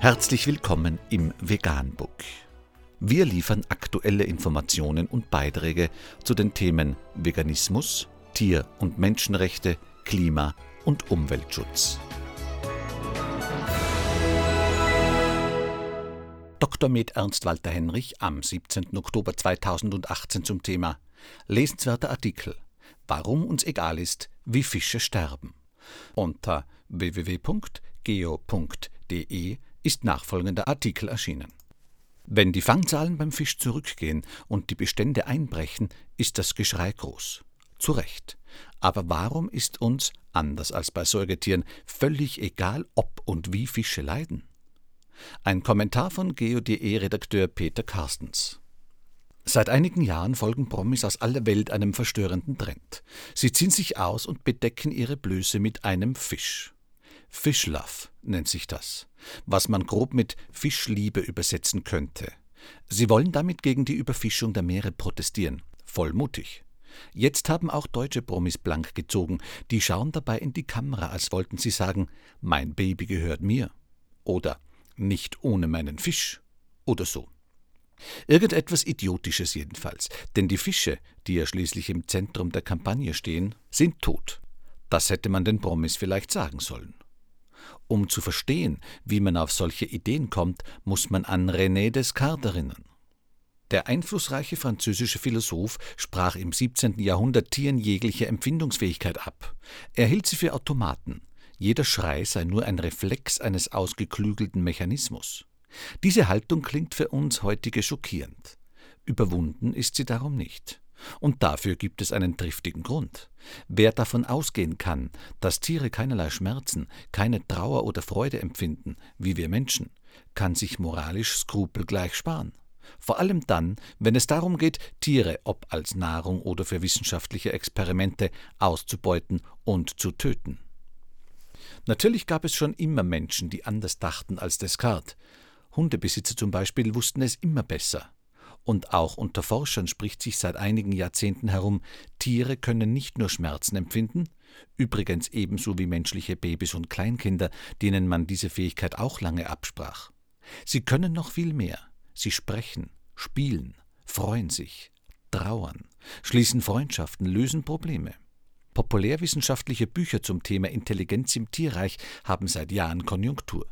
Herzlich willkommen im Veganbook. Wir liefern aktuelle Informationen und Beiträge zu den Themen Veganismus, Tier- und Menschenrechte, Klima- und Umweltschutz. Dr. Med Ernst Walter Henrich am 17. Oktober 2018 zum Thema Lesenswerter Artikel Warum uns egal ist, wie Fische sterben. Unter www.geo.de ist nachfolgender Artikel erschienen. Wenn die Fangzahlen beim Fisch zurückgehen und die Bestände einbrechen, ist das Geschrei groß. Zu Recht. Aber warum ist uns, anders als bei Säugetieren, völlig egal, ob und wie Fische leiden? Ein Kommentar von GeoDE-Redakteur Peter Carstens. Seit einigen Jahren folgen Promis aus aller Welt einem verstörenden Trend. Sie ziehen sich aus und bedecken ihre Blöße mit einem Fisch. Fischlove nennt sich das, was man grob mit Fischliebe übersetzen könnte. Sie wollen damit gegen die Überfischung der Meere protestieren. Voll mutig. Jetzt haben auch deutsche Promis blank gezogen. Die schauen dabei in die Kamera, als wollten sie sagen: Mein Baby gehört mir. Oder nicht ohne meinen Fisch. Oder so. Irgendetwas Idiotisches jedenfalls, denn die Fische, die ja schließlich im Zentrum der Kampagne stehen, sind tot. Das hätte man den Promis vielleicht sagen sollen. Um zu verstehen, wie man auf solche Ideen kommt, muss man an René Descartes erinnern. Der einflussreiche französische Philosoph sprach im 17. Jahrhundert Tieren jegliche Empfindungsfähigkeit ab. Er hielt sie für Automaten. Jeder Schrei sei nur ein Reflex eines ausgeklügelten Mechanismus. Diese Haltung klingt für uns heutige schockierend. Überwunden ist sie darum nicht. Und dafür gibt es einen triftigen Grund. Wer davon ausgehen kann, dass Tiere keinerlei Schmerzen, keine Trauer oder Freude empfinden, wie wir Menschen, kann sich moralisch Skrupel gleich sparen. Vor allem dann, wenn es darum geht, Tiere, ob als Nahrung oder für wissenschaftliche Experimente, auszubeuten und zu töten. Natürlich gab es schon immer Menschen, die anders dachten als Descartes. Hundebesitzer zum Beispiel wussten es immer besser. Und auch unter Forschern spricht sich seit einigen Jahrzehnten herum, Tiere können nicht nur Schmerzen empfinden, übrigens ebenso wie menschliche Babys und Kleinkinder, denen man diese Fähigkeit auch lange absprach. Sie können noch viel mehr. Sie sprechen, spielen, freuen sich, trauern, schließen Freundschaften, lösen Probleme. Populärwissenschaftliche Bücher zum Thema Intelligenz im Tierreich haben seit Jahren Konjunktur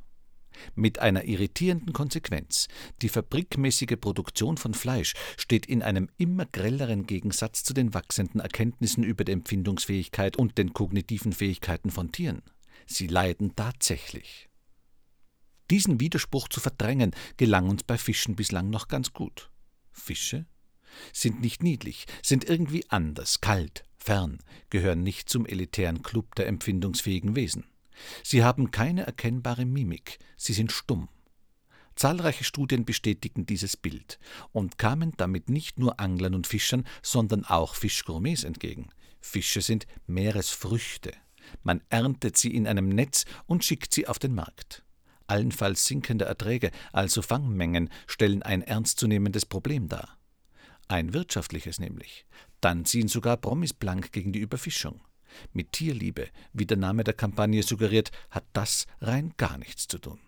mit einer irritierenden Konsequenz. Die fabrikmäßige Produktion von Fleisch steht in einem immer grelleren Gegensatz zu den wachsenden Erkenntnissen über die Empfindungsfähigkeit und den kognitiven Fähigkeiten von Tieren. Sie leiden tatsächlich. Diesen Widerspruch zu verdrängen, gelang uns bei Fischen bislang noch ganz gut. Fische sind nicht niedlich, sind irgendwie anders, kalt, fern, gehören nicht zum elitären Club der empfindungsfähigen Wesen. Sie haben keine erkennbare Mimik, sie sind stumm. Zahlreiche Studien bestätigen dieses Bild und kamen damit nicht nur Anglern und Fischern, sondern auch Fischgourmets entgegen. Fische sind Meeresfrüchte. Man erntet sie in einem Netz und schickt sie auf den Markt. Allenfalls sinkende Erträge, also Fangmengen, stellen ein ernstzunehmendes Problem dar. Ein wirtschaftliches nämlich. Dann ziehen sogar Promis blank gegen die Überfischung. Mit Tierliebe, wie der Name der Kampagne suggeriert, hat das rein gar nichts zu tun.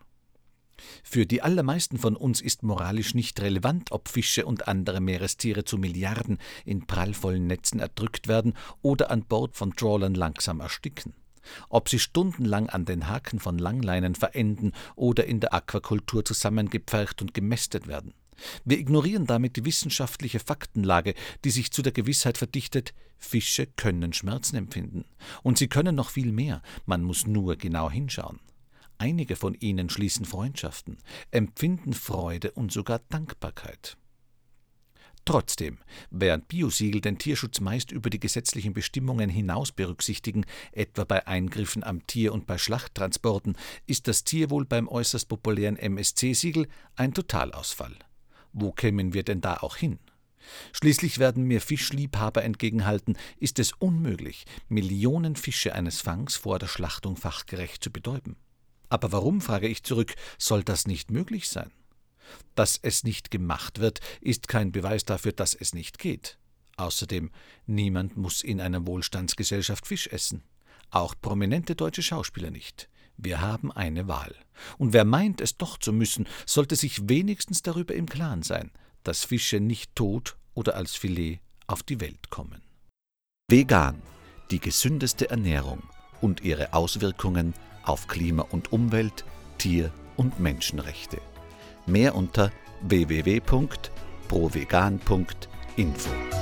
Für die allermeisten von uns ist moralisch nicht relevant, ob Fische und andere Meerestiere zu Milliarden in prallvollen Netzen erdrückt werden oder an Bord von Trawlern langsam ersticken. Ob sie stundenlang an den Haken von Langleinen verenden oder in der Aquakultur zusammengepfercht und gemästet werden. Wir ignorieren damit die wissenschaftliche Faktenlage, die sich zu der Gewissheit verdichtet, Fische können Schmerzen empfinden. Und sie können noch viel mehr, man muss nur genau hinschauen. Einige von ihnen schließen Freundschaften, empfinden Freude und sogar Dankbarkeit. Trotzdem, während Biosiegel den Tierschutz meist über die gesetzlichen Bestimmungen hinaus berücksichtigen, etwa bei Eingriffen am Tier und bei Schlachttransporten, ist das Tierwohl beim äußerst populären MSC-Siegel ein Totalausfall. Wo kämen wir denn da auch hin? Schließlich werden mir Fischliebhaber entgegenhalten, ist es unmöglich, Millionen Fische eines Fangs vor der Schlachtung fachgerecht zu betäuben. Aber warum, frage ich zurück, soll das nicht möglich sein? Dass es nicht gemacht wird, ist kein Beweis dafür, dass es nicht geht. Außerdem, niemand muss in einer Wohlstandsgesellschaft Fisch essen. Auch prominente deutsche Schauspieler nicht. Wir haben eine Wahl. Und wer meint, es doch zu müssen, sollte sich wenigstens darüber im Klaren sein, dass Fische nicht tot oder als Filet auf die Welt kommen. Vegan, die gesündeste Ernährung und ihre Auswirkungen auf Klima und Umwelt, Tier- und Menschenrechte. Mehr unter www.provegan.info.